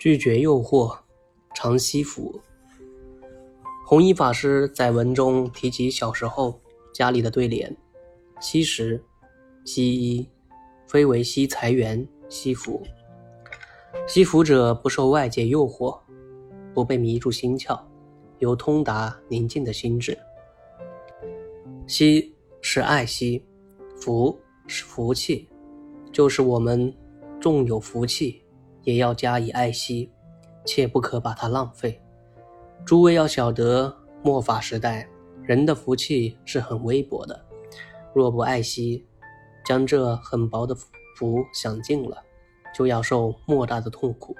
拒绝诱惑，常惜福。弘一法师在文中提及小时候家里的对联：惜食、惜衣，非为惜财源、惜福。惜福者不受外界诱惑，不被迷住心窍，有通达宁静的心智。惜是爱惜，福是福气，就是我们纵有福气，也要加以爱惜，切不可把它浪费。诸位要晓得，末法时代人的福气是很微薄的，若不爱惜，将这很薄的福享尽了，就要受莫大的痛苦。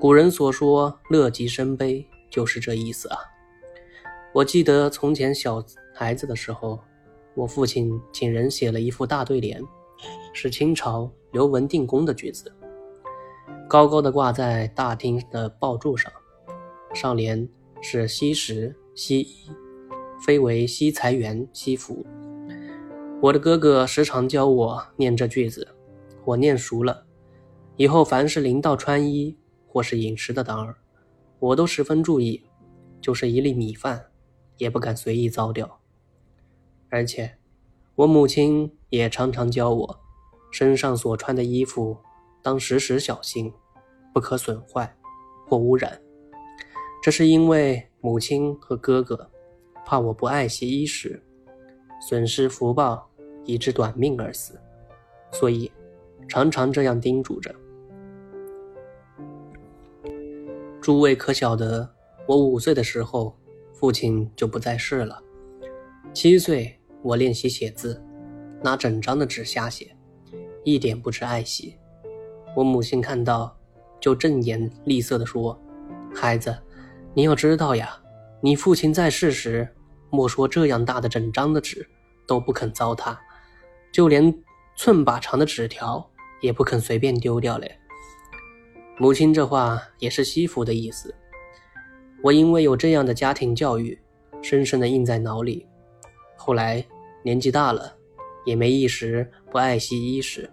古人所说“乐极生悲”，就是这意思啊。我记得从前小孩子的时候，我父亲请人写了一副大对联，是清朝刘文定公的句子，高高的挂在大厅的爆柱上，上联是“惜食惜衣，非为惜财源惜福”。我的哥哥时常教我念这句子，我念熟了，以后凡是临到穿衣或是饮食的当儿，我都十分注意，就是一粒米饭。也不敢随意糟掉，而且我母亲也常常教我，身上所穿的衣服当时时小心，不可损坏或污染。这是因为母亲和哥哥怕我不爱惜衣食，损失福报，以致短命而死，所以常常这样叮嘱着。诸位可晓得，我五岁的时候。父亲就不在世了。七岁，我练习写字，拿整张的纸瞎写，一点不知爱惜。我母亲看到，就正颜厉色地说：“孩子，你要知道呀，你父亲在世时，莫说这样大的整张的纸都不肯糟蹋，就连寸把长的纸条也不肯随便丢掉嘞。”母亲这话也是惜福的意思。我因为有这样的家庭教育，深深的印在脑里。后来年纪大了，也没一时不爱惜衣食。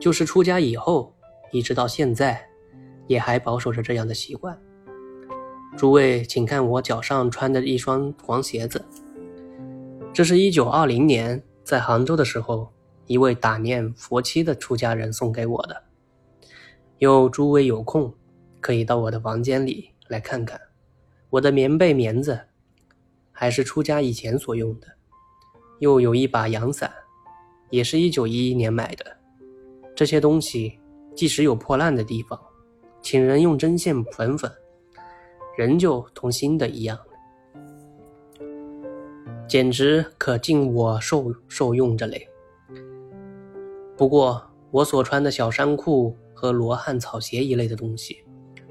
就是出家以后，一直到现在，也还保守着这样的习惯。诸位，请看我脚上穿的一双黄鞋子，这是一九二零年在杭州的时候，一位打念佛七的出家人送给我的。有诸位有空，可以到我的房间里来看看。我的棉被棉子，还是出家以前所用的，又有一把阳伞，也是一九一一年买的。这些东西即使有破烂的地方，请人用针线粉粉，仍旧同新的一样，简直可尽我受受用着嘞。不过我所穿的小衫裤和罗汉草鞋一类的东西，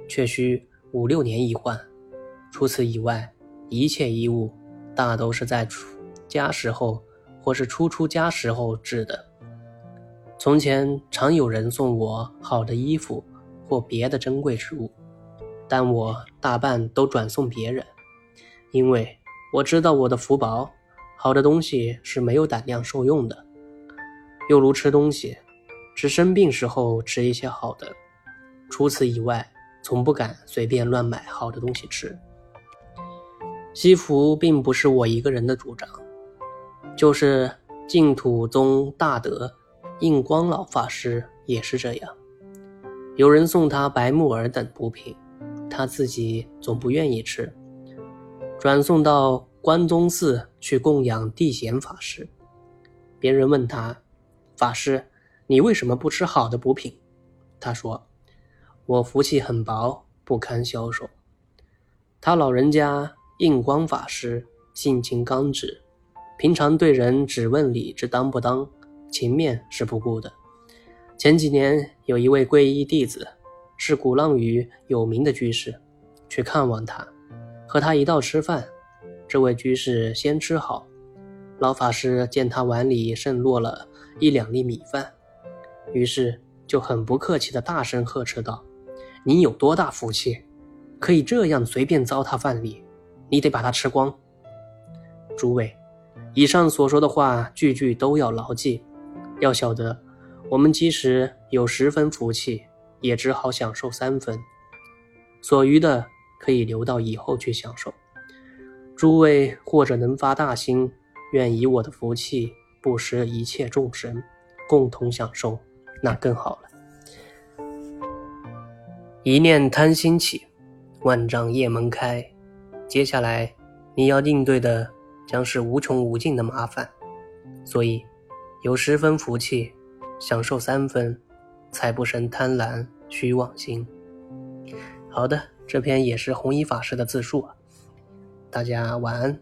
却需五六年一换。除此以外，一切衣物大都是在出家时候或是初出家时候制的。从前常有人送我好的衣服或别的珍贵之物，但我大半都转送别人，因为我知道我的福薄，好的东西是没有胆量受用的。又如吃东西，只生病时候吃一些好的，除此以外，从不敢随便乱买好的东西吃。惜福并不是我一个人的主张，就是净土宗大德印光老法师也是这样。有人送他白木耳等补品，他自己总不愿意吃，转送到关宗寺去供养地贤法师。别人问他：“法师，你为什么不吃好的补品？”他说：“我福气很薄，不堪消受。”他老人家。印光法师性情刚直，平常对人只问理之当不当，情面是不顾的。前几年有一位皈依弟子，是鼓浪屿有名的居士，去看望他，和他一道吃饭。这位居士先吃好，老法师见他碗里剩落了一两粒米饭，于是就很不客气的大声呵斥道：“你有多大福气，可以这样随便糟蹋饭粒？”你得把它吃光。诸位，以上所说的话，句句都要牢记。要晓得，我们即使有十分福气，也只好享受三分，所余的可以留到以后去享受。诸位或者能发大心，愿以我的福气布施一切众生，共同享受，那更好了。一念贪心起，万丈业门开。接下来你要应对的将是无穷无尽的麻烦，所以有十分福气，享受三分，才不生贪婪虚妄心。好的，这篇也是弘一法师的自述啊。大家晚安。